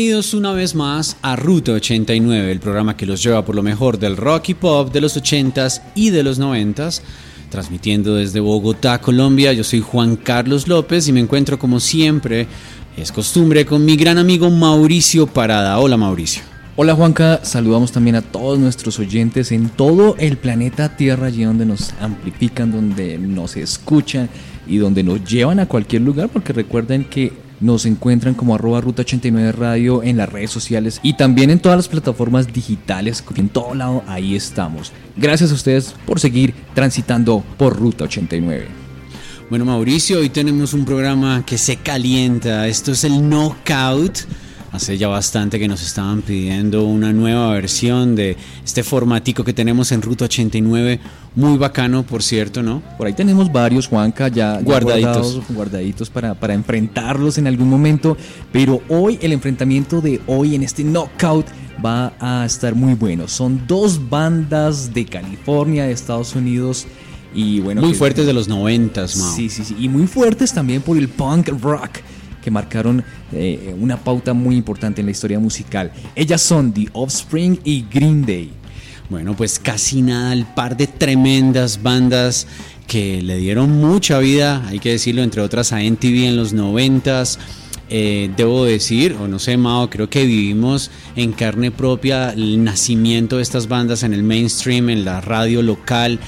Bienvenidos una vez más a Ruta 89, el programa que los lleva por lo mejor del rock y pop de los 80s y de los 90s. Transmitiendo desde Bogotá, Colombia, yo soy Juan Carlos López y me encuentro como siempre, es costumbre, con mi gran amigo Mauricio Parada. Hola Mauricio. Hola Juanca, saludamos también a todos nuestros oyentes en todo el planeta Tierra, allí donde nos amplifican, donde nos escuchan y donde nos llevan a cualquier lugar, porque recuerden que nos encuentran como arroba ruta 89 radio en las redes sociales y también en todas las plataformas digitales. En todo lado, ahí estamos. Gracias a ustedes por seguir transitando por ruta 89. Bueno, Mauricio, hoy tenemos un programa que se calienta. Esto es el Knockout Hace ya bastante que nos estaban pidiendo una nueva versión de este formatico que tenemos en Ruta 89. Muy bacano, por cierto, ¿no? Por ahí tenemos varios, Juanca, ya, guardaditos, guardaditos para, para enfrentarlos en algún momento. Pero hoy, el enfrentamiento de hoy en este knockout va a estar muy bueno. Son dos bandas de California, de Estados Unidos. Y bueno, muy fuertes de los noventas, Sí, sí, sí. Y muy fuertes también por el punk rock que marcaron eh, una pauta muy importante en la historia musical. Ellas son The Offspring y Green Day. Bueno, pues casi nada, el par de tremendas bandas que le dieron mucha vida, hay que decirlo, entre otras a NTV en los noventas. Eh, debo decir, o no sé, Mao, creo que vivimos en carne propia el nacimiento de estas bandas en el mainstream, en la radio local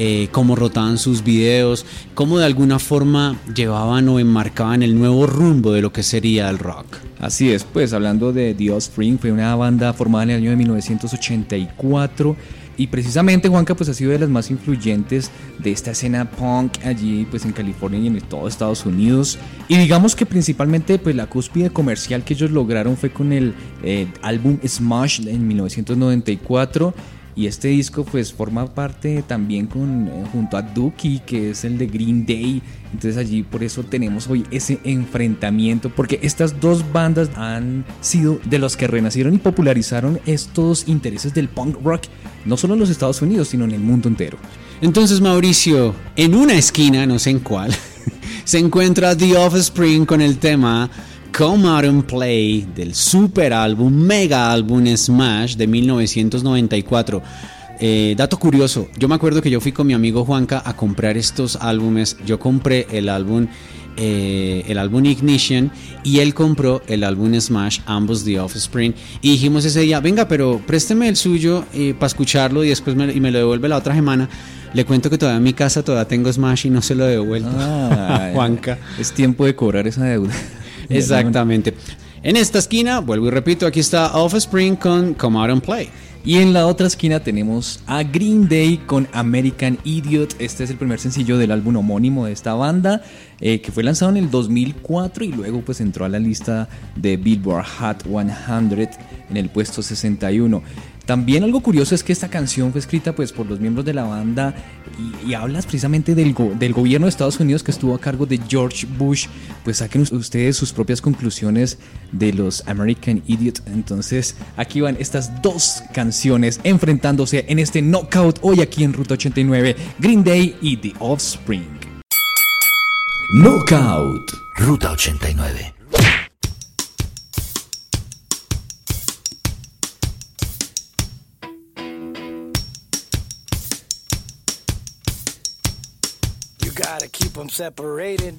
eh, cómo rotaban sus videos, cómo de alguna forma llevaban o enmarcaban el nuevo rumbo de lo que sería el rock. Así es, pues hablando de The Offspring, fue una banda formada en el año de 1984 y precisamente Juanca pues ha sido de las más influyentes de esta escena punk allí pues en California y en todo Estados Unidos y digamos que principalmente pues la cúspide comercial que ellos lograron fue con el eh, álbum Smash en 1994 y este disco pues forma parte también con, eh, junto a Dookie, que es el de Green Day. Entonces allí por eso tenemos hoy ese enfrentamiento, porque estas dos bandas han sido de los que renacieron y popularizaron estos intereses del punk rock, no solo en los Estados Unidos, sino en el mundo entero. Entonces Mauricio, en una esquina, no sé en cuál, se encuentra The Offspring con el tema Come Out and Play del super álbum, mega álbum Smash de 1994. Eh, dato curioso, yo me acuerdo que yo fui con mi amigo Juanca a comprar estos álbumes. Yo compré el álbum, eh, el álbum Ignition y él compró el álbum Smash, ambos The Offspring. Y dijimos ese día, venga, pero présteme el suyo eh, para escucharlo y después me, y me lo devuelve la otra semana. Le cuento que todavía en mi casa todavía tengo Smash y no se lo he devuelto Juanca. Es tiempo de cobrar esa deuda. Exactamente. En esta esquina, vuelvo y repito, aquí está Offspring con Come Out and Play. Y en la otra esquina tenemos a Green Day con American Idiot. Este es el primer sencillo del álbum homónimo de esta banda, eh, que fue lanzado en el 2004 y luego pues entró a la lista de Billboard Hot 100 en el puesto 61. También algo curioso es que esta canción fue escrita pues por los miembros de la banda y, hablas precisamente del, del, gobierno de Estados Unidos que estuvo a cargo de George Bush. Pues saquen ustedes sus propias conclusiones de los American Idiot. Entonces aquí van estas dos canciones enfrentándose en este knockout hoy aquí en Ruta 89, Green Day y The Offspring. Knockout, Ruta 89. Keep them separated.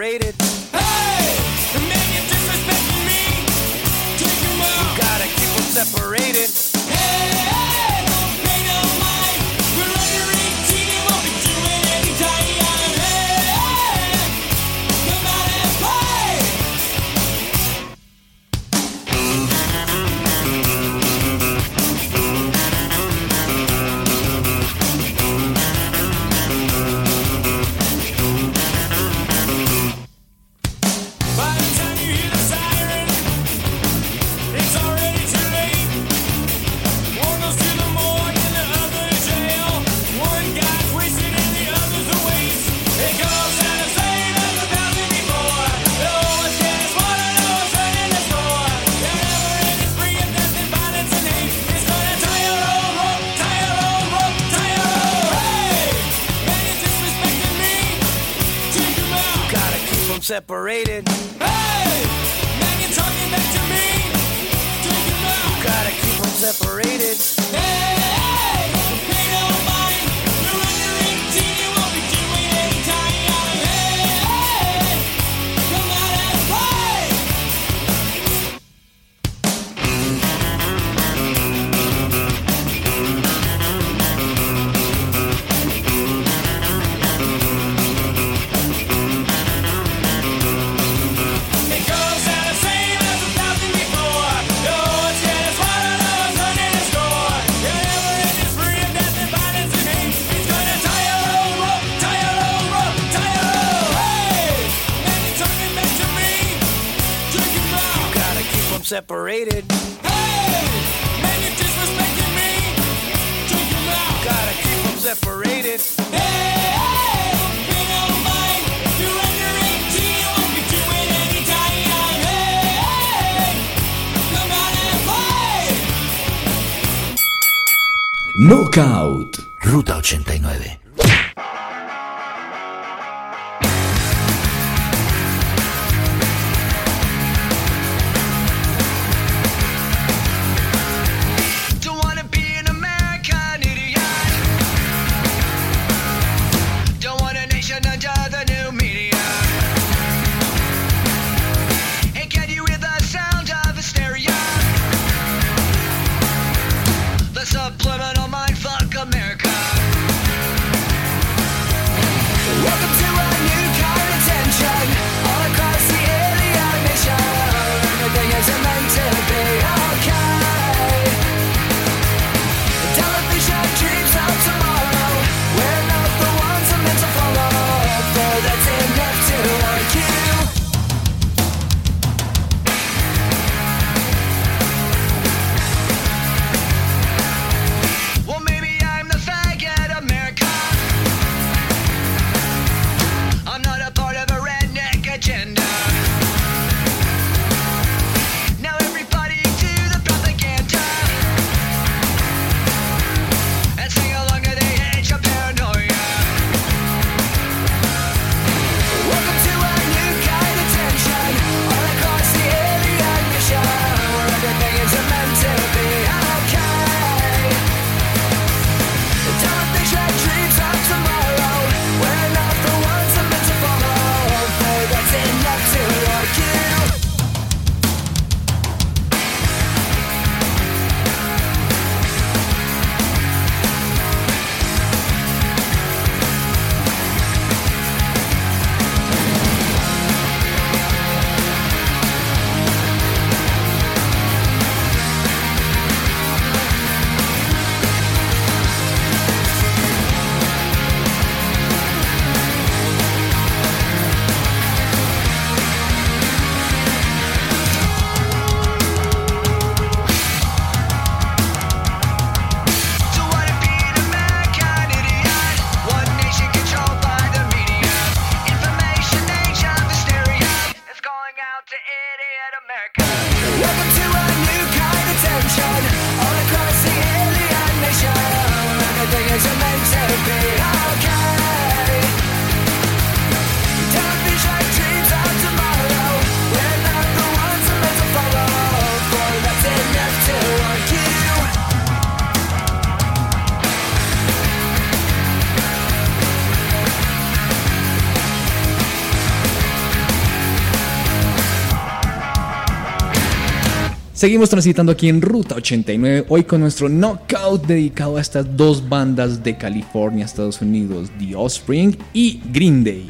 Rated. separated. Hey, man, you're disrespecting me. Do you out. Gotta keep them separated. Hey, hey, you know, mine. You're under 18. You can do it anytime. Hey, hey, come out and play. Knockout. Ruta 89. Seguimos transitando aquí en Ruta 89, hoy con nuestro knockout dedicado a estas dos bandas de California, Estados Unidos, The Offspring y Green Day.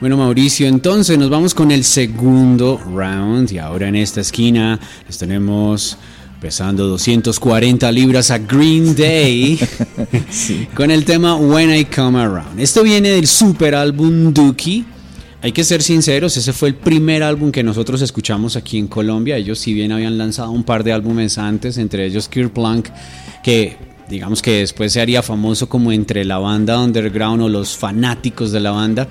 Bueno, Mauricio, entonces nos vamos con el segundo round y ahora en esta esquina les tenemos pesando 240 libras a Green Day con el tema When I Come Around. Esto viene del super álbum Dookie. Hay que ser sinceros, ese fue el primer álbum que nosotros escuchamos aquí en Colombia. Ellos si bien habían lanzado un par de álbumes antes, entre ellos Kerplunk, que digamos que después se haría famoso como entre la banda underground o los fanáticos de la banda.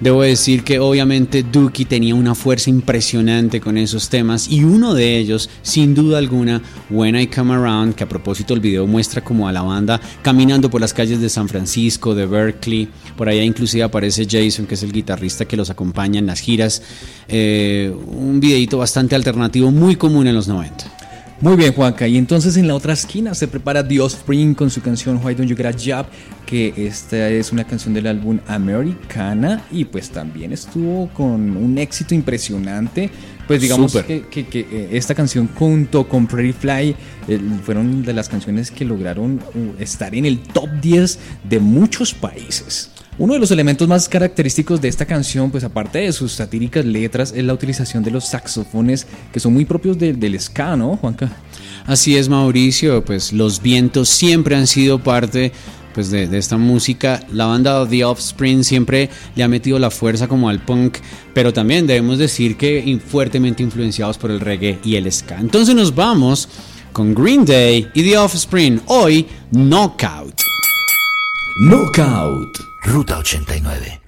Debo decir que obviamente Dookie tenía una fuerza impresionante con esos temas y uno de ellos, sin duda alguna, When I Come Around, que a propósito el video muestra como a la banda caminando por las calles de San Francisco, de Berkeley, por allá inclusive aparece Jason, que es el guitarrista que los acompaña en las giras, eh, un videito bastante alternativo, muy común en los 90. Muy bien, Juanca. Y entonces en la otra esquina se prepara The Offspring con su canción Why Don't You Get a Job, que esta es una canción del álbum Americana y pues también estuvo con un éxito impresionante. Pues digamos Súper. que, que- que, eh, esta canción junto con Pretty Fly eh, fueron de las canciones que lograron uh, estar en el top 10 de muchos países. Uno de los elementos más característicos de esta canción, pues aparte de sus satíricas letras, es la utilización de los saxofones que son muy propios de- del ska, ¿no, Juanca? Así es, Mauricio, pues los vientos siempre han sido parte pues, de, de esta música. La banda The Offspring siempre le ha metido la fuerza como al punk, pero también debemos decir que in- fuertemente influenciados por el reggae y el ska. Entonces nos vamos con Green Day y The Offspring, hoy Knockout. Knockout. Ruta 89.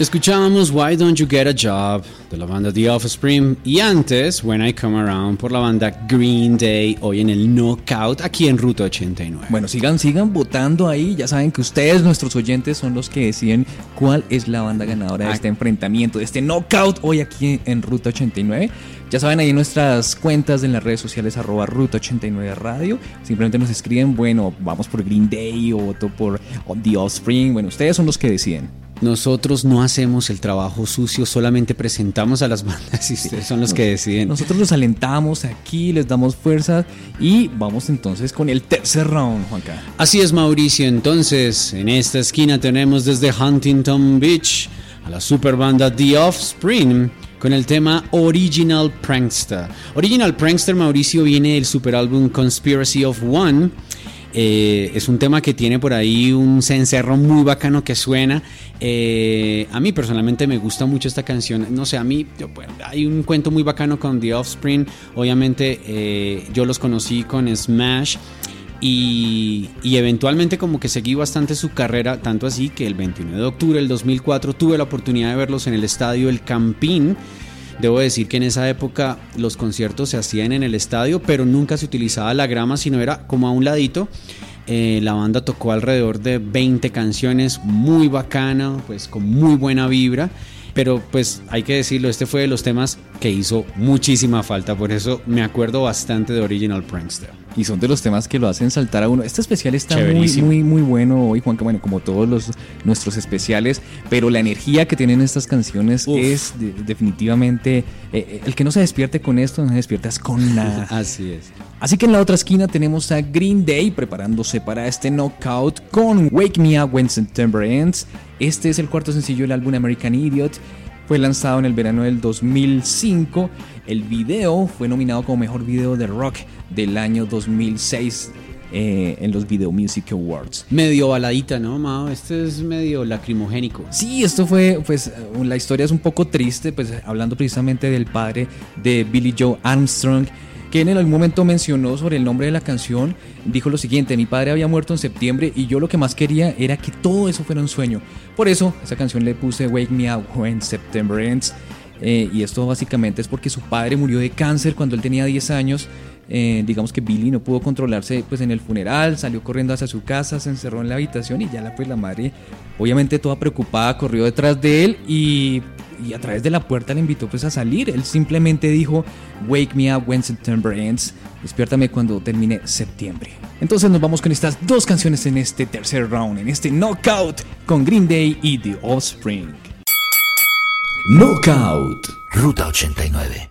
Escuchábamos Why Don't You Get a Job de la banda The Offspring y antes When I Come Around por la banda Green Day hoy en el Knockout aquí en Ruta 89. Bueno, sigan, sigan votando ahí. Ya saben que ustedes, nuestros oyentes, son los que deciden cuál es la banda ganadora de este enfrentamiento, de este knockout hoy aquí en Ruta 89. Ya saben ahí en nuestras cuentas en las redes sociales arroba Ruta 89 Radio. Simplemente nos escriben, bueno, vamos por Green Day o voto por The Offspring. Bueno, ustedes son los que deciden. Nosotros no hacemos el trabajo sucio, solamente presentamos a las bandas y ustedes son los que deciden. Nosotros los alentamos aquí, les damos fuerza y vamos entonces con el tercer round, Juanca. Así es Mauricio, entonces en esta esquina tenemos desde Huntington Beach a la super banda The Offspring con el tema Original Prankster. Original Prankster Mauricio viene del super álbum Conspiracy of One. Eh, es un tema que tiene por ahí un cencerro muy bacano que suena. Eh, a mí personalmente me gusta mucho esta canción. No sé, a mí yo, hay un cuento muy bacano con The Offspring. Obviamente eh, yo los conocí con Smash. Y, y eventualmente como que seguí bastante su carrera, tanto así que el 29 de octubre del 2004 tuve la oportunidad de verlos en el estadio El Campín. Debo decir que en esa época los conciertos se hacían en el estadio, pero nunca se utilizaba la grama, sino era como a un ladito. Eh, la banda tocó alrededor de 20 canciones, muy bacana, pues con muy buena vibra. Pero pues hay que decirlo, este fue de los temas que hizo muchísima falta, por eso me acuerdo bastante de Original Prankster. Y son de los temas que lo hacen saltar a uno. Este especial está muy, muy, muy bueno hoy, Juanca. Bueno, como todos los, nuestros especiales. Pero la energía que tienen estas canciones Uf. es de- definitivamente. eh, eh, el que no se despierte con esto, no se despiertas con nada. Así es. Así que en la otra esquina tenemos a Green Day preparándose para este knockout con Wake Me Up When September Ends. Este es el cuarto sencillo del álbum American Idiot. Fue lanzado en el verano del 2005. El video fue nominado como mejor video de rock del año 2006 eh, en los Video Music Awards. Medio baladita, ¿no, Mao? Este es medio lacrimogénico. Sí, esto fue, pues eh, la historia es un poco triste, pues hablando precisamente del padre de Billy Joe Armstrong, que en algún momento mencionó sobre el nombre de la canción, dijo lo siguiente, mi padre había muerto en septiembre y yo lo que más quería era que todo eso fuera un sueño. Por eso, esa canción le puse Wake Me Up When September Ends, eh, y esto básicamente es porque su padre murió de cáncer cuando él tenía 10 años. Eh, digamos que Billy no pudo controlarse pues en el funeral, salió corriendo hacia su casa, se encerró en la habitación y ya la pues la madre, obviamente toda preocupada, corrió detrás de él y, y a través de la puerta le invitó pues a salir. Él simplemente dijo, Wake me up when September ends, despiértame cuando termine septiembre. Entonces nos vamos con estas dos canciones en este tercer round, en este knockout con Green Day y The Offspring. Knockout. Ruta 89.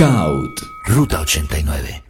Scout. Ruta 89.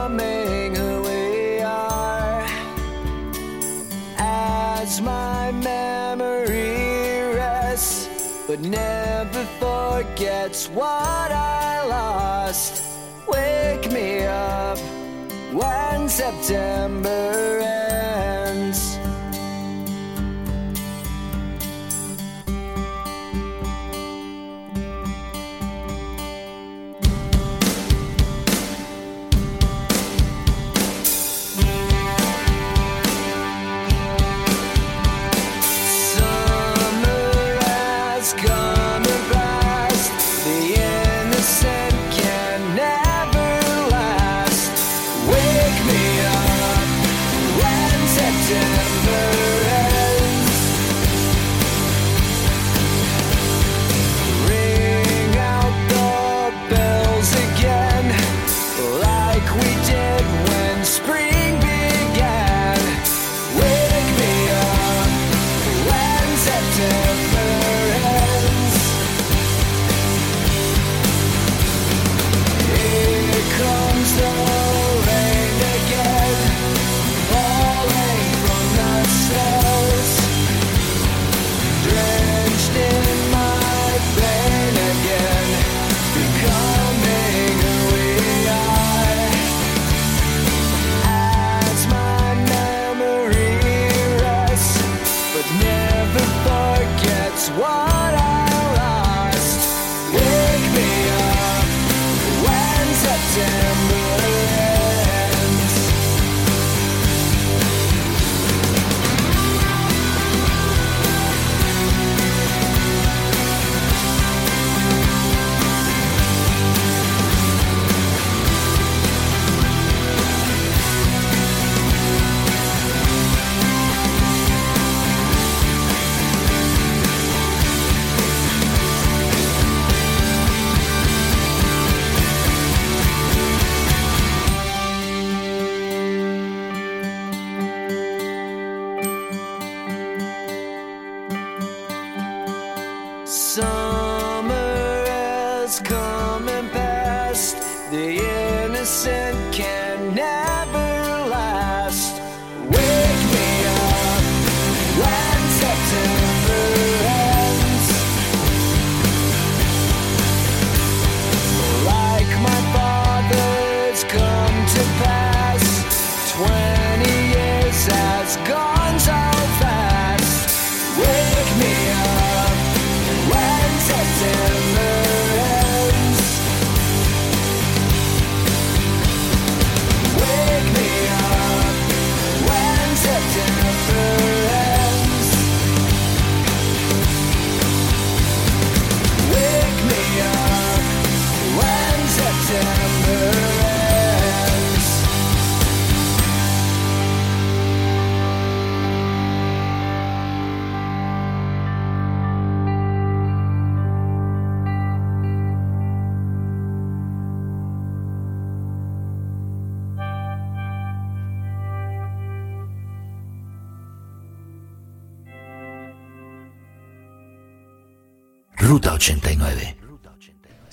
forgets what I lost. Wake me up when September ends.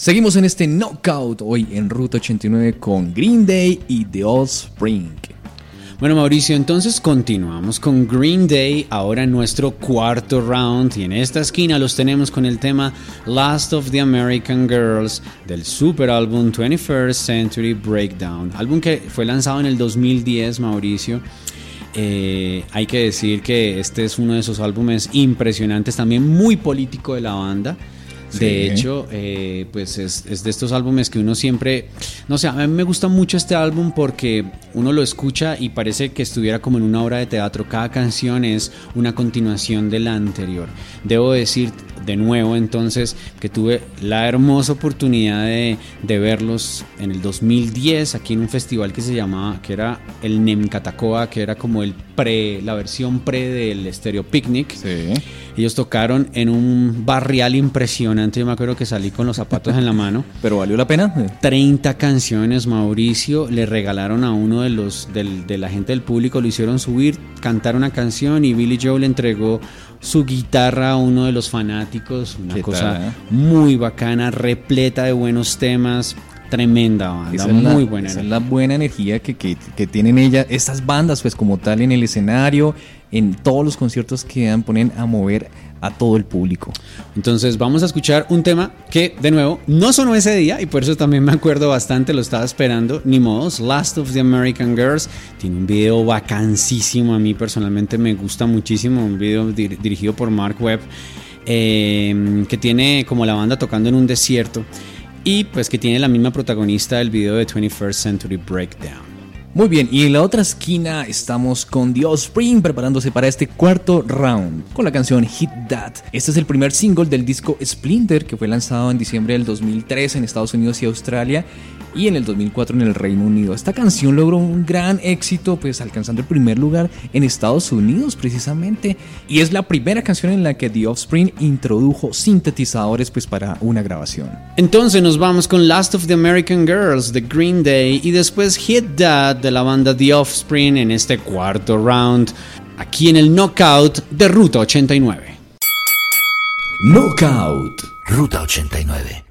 Seguimos en este knockout hoy en Ruta 89 con Green Day y The Offspring. Bueno Mauricio, entonces continuamos con Green Day, ahora en nuestro cuarto round y en esta esquina los tenemos con el tema Last of the American Girls del super álbum 21st Century Breakdown, álbum que fue lanzado en el 2010 Mauricio. Eh, hay que decir que este es uno de esos álbumes impresionantes, también muy político de la banda. De hecho, eh, pues es, es de estos álbumes que uno siempre, no sé, a mí me gusta mucho este álbum porque uno lo escucha y parece que estuviera como en una obra de teatro. Cada canción es una continuación de la anterior. Debo decir de nuevo entonces que tuve la hermosa oportunidad de, de verlos en el 2010 aquí en un festival que se llamaba, que era el Nemcatacoa, que era como el pre, la versión pre del Stereo Picnic. Sí. Ellos tocaron en un barrial impresionante. Yo me acuerdo que salí con los zapatos en la mano. Pero valió la pena. 30 canciones, Mauricio. Le regalaron a uno de los del- de la gente del público, lo hicieron subir, cantar una canción y Billy Joe le entregó su guitarra a uno de los fanáticos. Una ¿Qué cosa tal, eh? muy bacana, repleta de buenos temas. Tremenda banda, Esa es la- muy buena. esa es la buena energía que, que- que tienen ellas, estas bandas, pues como tal en el escenario, en todos los conciertos que dan, ponen a mover a todo el público. Entonces vamos a escuchar un tema que, de nuevo, no sonó ese día y por eso también me acuerdo bastante, lo estaba esperando, ni modos, Last of the American Girls. Tiene un video vacancísimo, a mí personalmente me gusta muchísimo, un video dir- dirigido por Mark Webb, eh, que tiene como la banda tocando en un desierto y pues que tiene la misma protagonista del video de 21st Century Breakdown. Muy bien, y en la otra esquina estamos con The Offspring preparándose para este cuarto round con la canción Hit That. Este es el primer single del disco Splinter que fue lanzado en diciembre del 2003 en Estados Unidos y Australia y en el 2004 en el Reino Unido. Esta canción logró un gran éxito, pues alcanzando el primer lugar en Estados Unidos precisamente, y es la primera canción en la que The Offspring introdujo sintetizadores pues para una grabación. Entonces nos vamos con Last of the American Girls de Green Day y después Hit That de la banda The Offspring en este cuarto round, aquí en el Knockout de Ruta 89. Knockout. Ruta 89.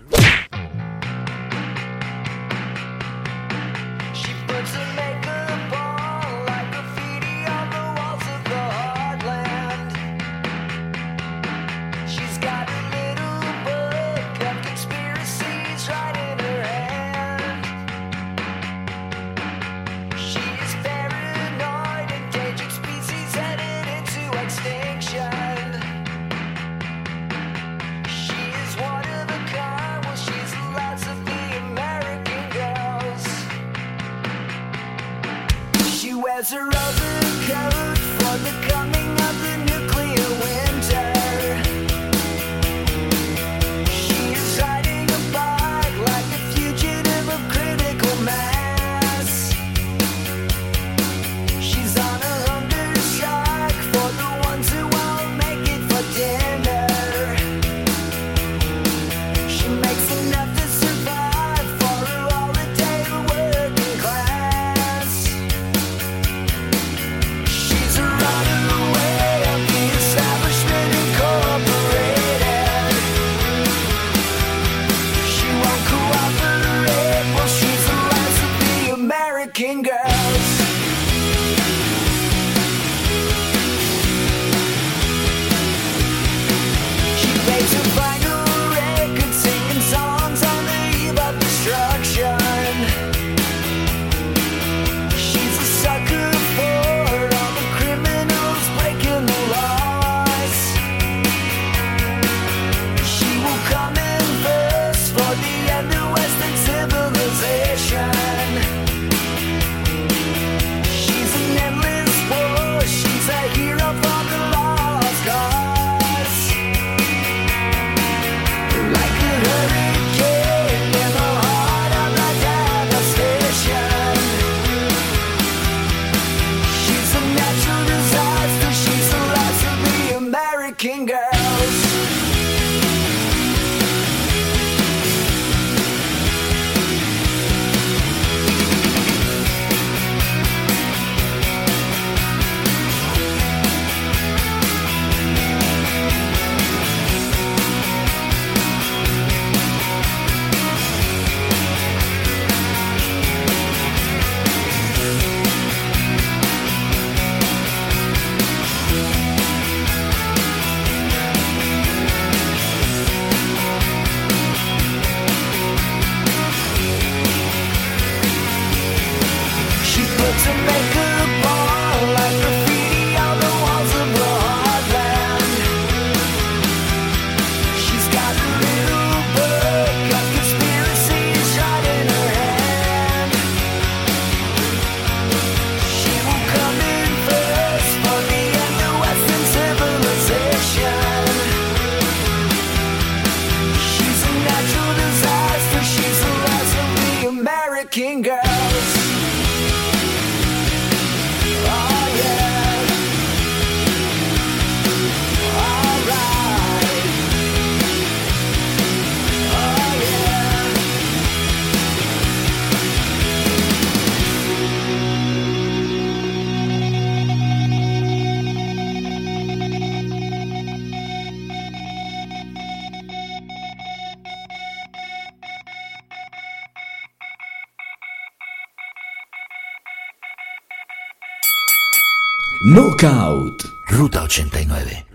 Knockout. Ruta 89.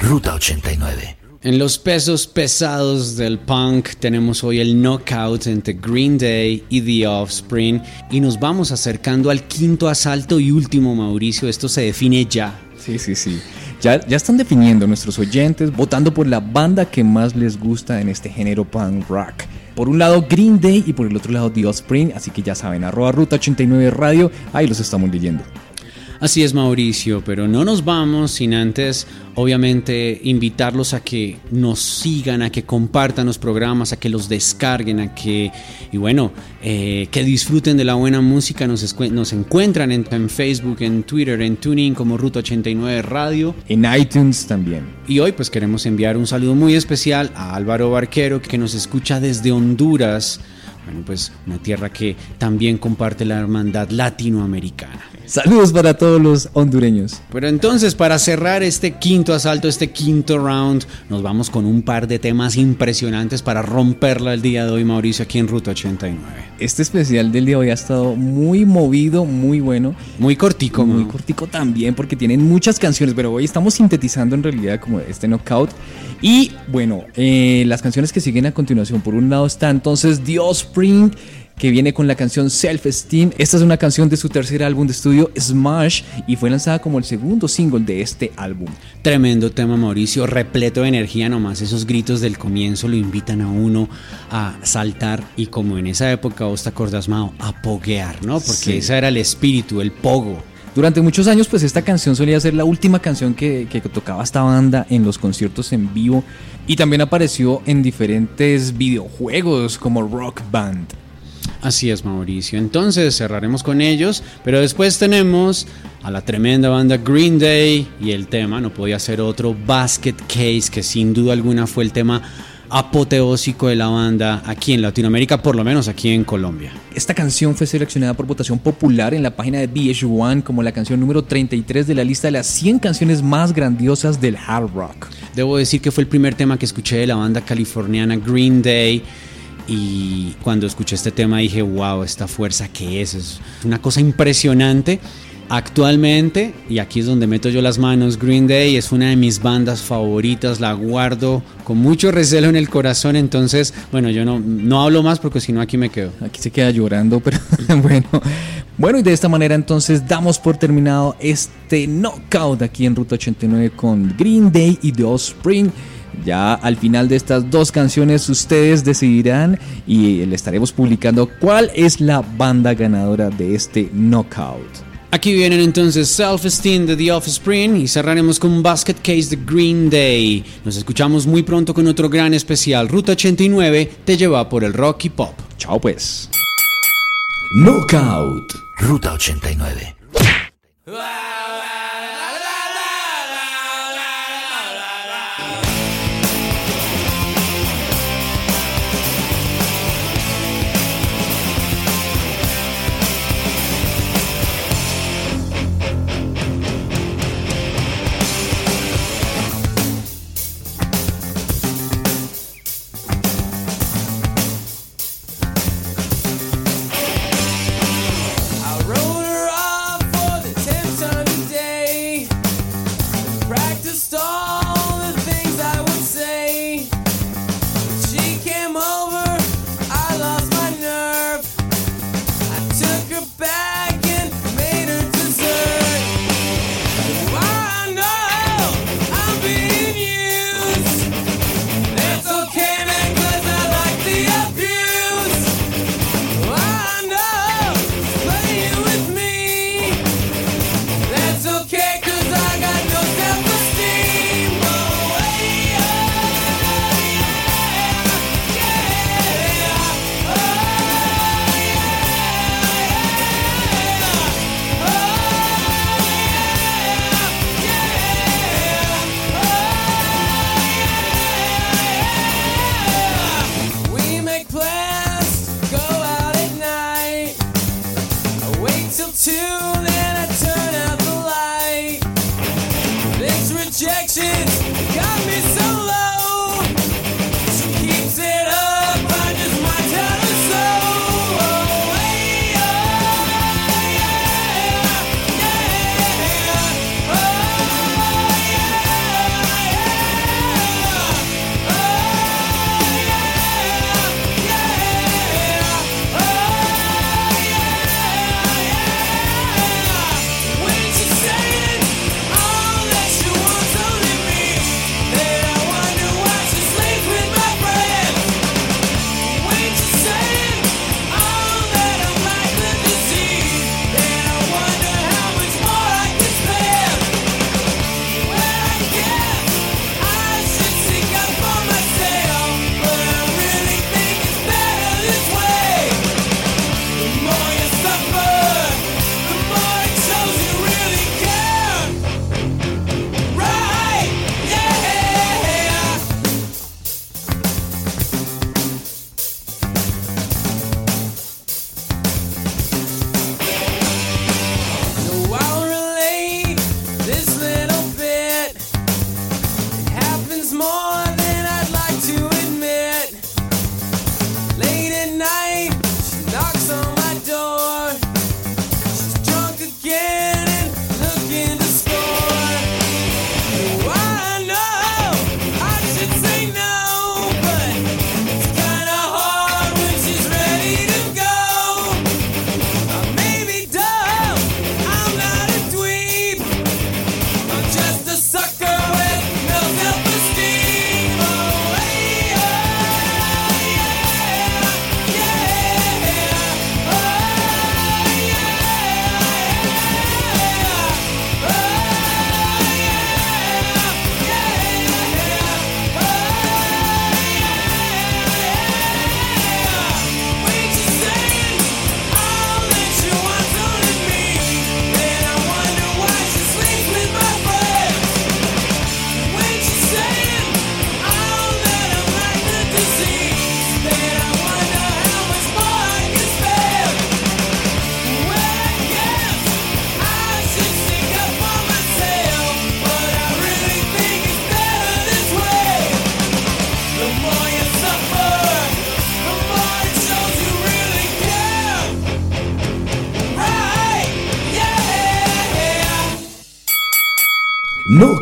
Ruta 89. En los pesos pesados del punk tenemos hoy el knockout entre Green Day y The Offspring y nos vamos acercando al quinto asalto y último Mauricio, esto se define ya. Sí, sí, sí. Ya, están definiendo nuestros oyentes, votando por la banda que más les gusta en este género punk rock. Por un lado Green Day y por el otro lado The Offspring, así que ya saben, arroba Ruta 89 Radio, ahí los estamos leyendo. Así es Mauricio, pero no nos vamos sin antes obviamente invitarlos a que nos sigan, a que compartan los programas, a que los descarguen, a que, y bueno, eh, que disfruten de la buena música. Nos, encuentran en, en Facebook, en Twitter, en Tuning como Ruta 89 Radio. En iTunes también. Y hoy pues queremos enviar un saludo muy especial a Álvaro Barquero que nos escucha desde Honduras. Bueno, pues una tierra que también comparte la hermandad latinoamericana. Saludos para todos los hondureños. Pero entonces, para cerrar este quinto asalto, este quinto round, nos vamos con un par de temas impresionantes para romperla el día de hoy, Mauricio, aquí en Ruta 89. Este especial del día de hoy ha estado muy movido, muy bueno. Muy cortico, muy cortico también porque tienen muchas canciones, pero hoy estamos sintetizando en realidad como este knockout. Y bueno, eh, las canciones que siguen a continuación, por un lado está entonces The Offspring, que viene con la canción Self Esteem. Esta es una canción de su tercer álbum de estudio, Smash, y fue lanzada como el segundo single de este álbum. Tremendo tema, Mauricio, repleto de energía, nomás esos gritos del comienzo lo invitan a uno a saltar y como en esa época, vos te acordás, Mao, a poguear, ¿no? Porque Sí. ese era el espíritu, el pogo. Durante muchos años, pues esta canción solía ser la última canción que, que tocaba esta banda en los conciertos en vivo y también apareció en diferentes videojuegos como Rock Band. Así es, Mauricio. Entonces cerraremos con ellos, pero después tenemos a la tremenda banda Green Day y el tema no podía ser otro Basket Case, que sin duda alguna fue el tema apoteósico de la banda aquí en Latinoamérica, por lo menos aquí en Colombia. Esta canción fue seleccionada por votación popular en la página de VH1 como la canción número 33 de la lista de las 100 canciones más grandiosas del hard rock. Debo decir que fue el primer tema que escuché de la banda californiana Green Day. Y cuando escuché este tema dije, wow, esta fuerza que es, es una cosa impresionante. Actualmente, y aquí es donde meto yo las manos, Green Day es una de mis bandas favoritas, la guardo con mucho recelo en el corazón, entonces, bueno, yo no, no hablo más porque si no aquí me quedo. Aquí se queda llorando, pero bueno. Bueno, y de esta manera entonces damos por terminado este knockout aquí en Ruta 89 con Green Day y The Offspring. Ya al final de estas dos canciones ustedes decidirán y le estaremos publicando cuál es la banda ganadora de este knockout. Aquí vienen entonces Self Esteem de The Offspring y cerraremos con Basket Case de Green Day. Nos escuchamos muy pronto con otro gran especial. Ruta 89 te lleva por el rock y pop. Chao pues. Knockout. Ruta 89.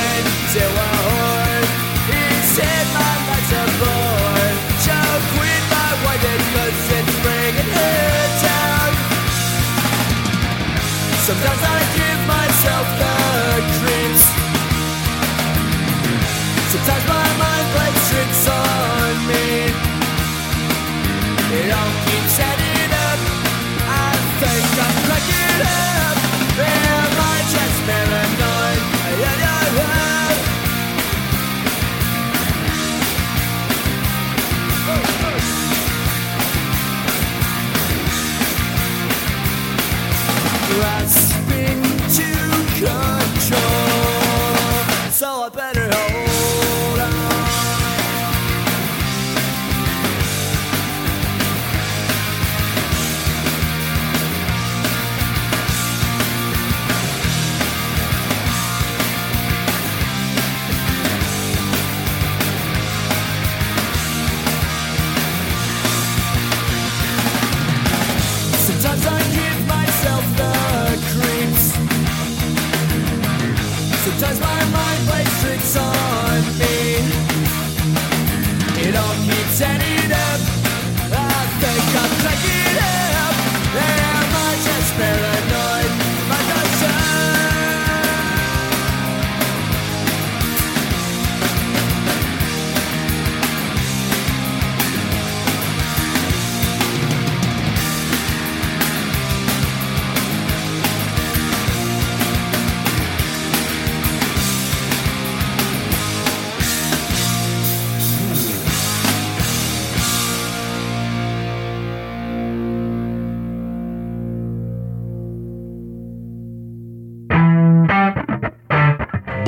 I went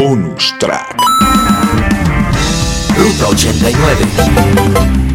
Bonus track. Ruta 89.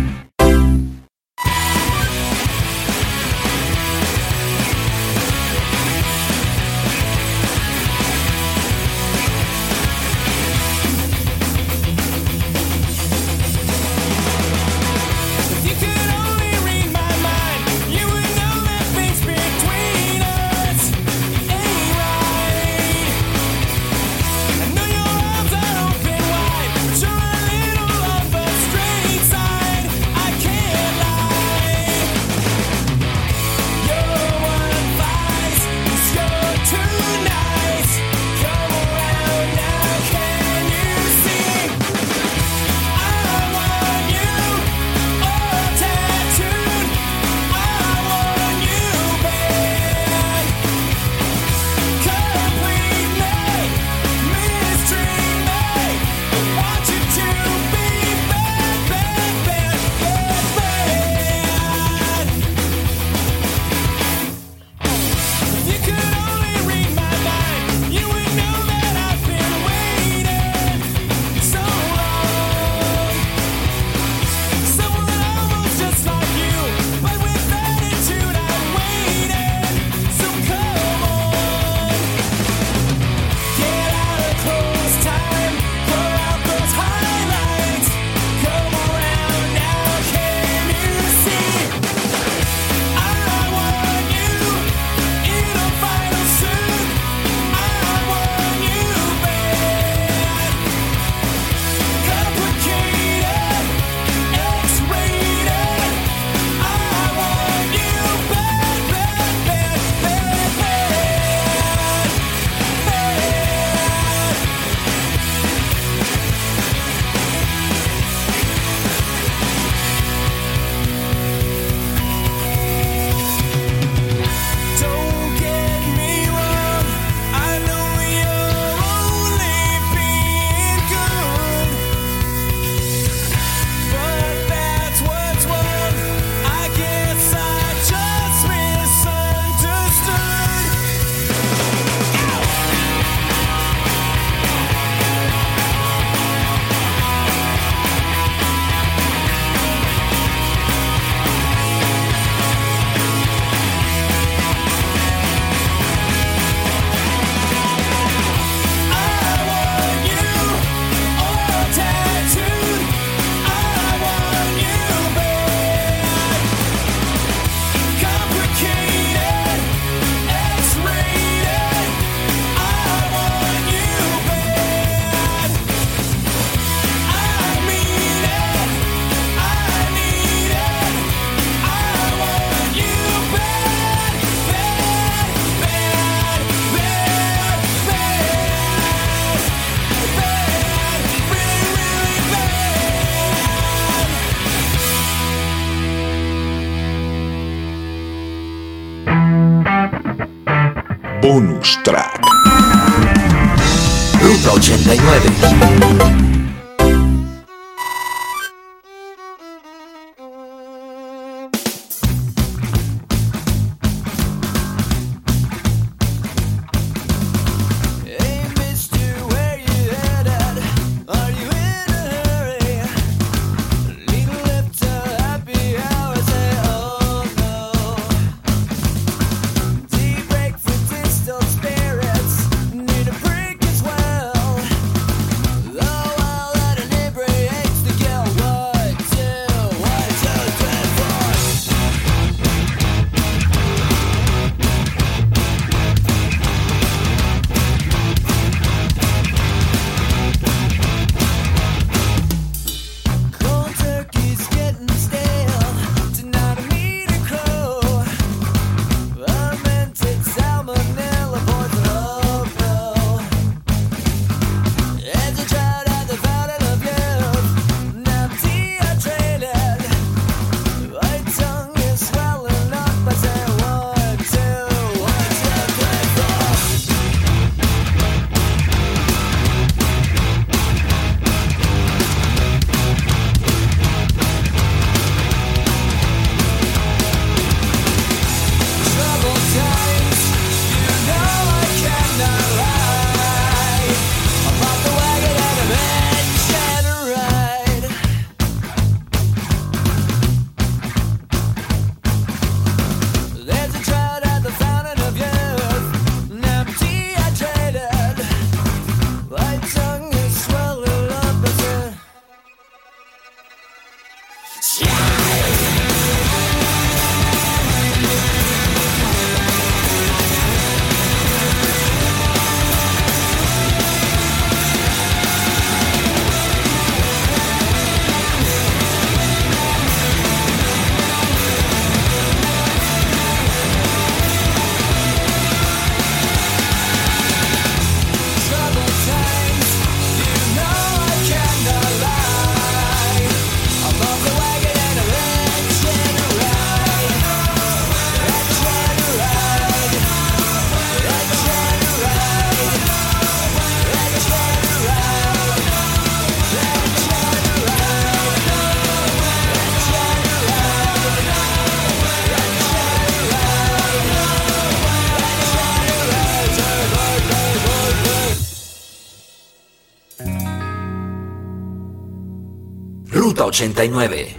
Bonus track. Ruta 89. 89.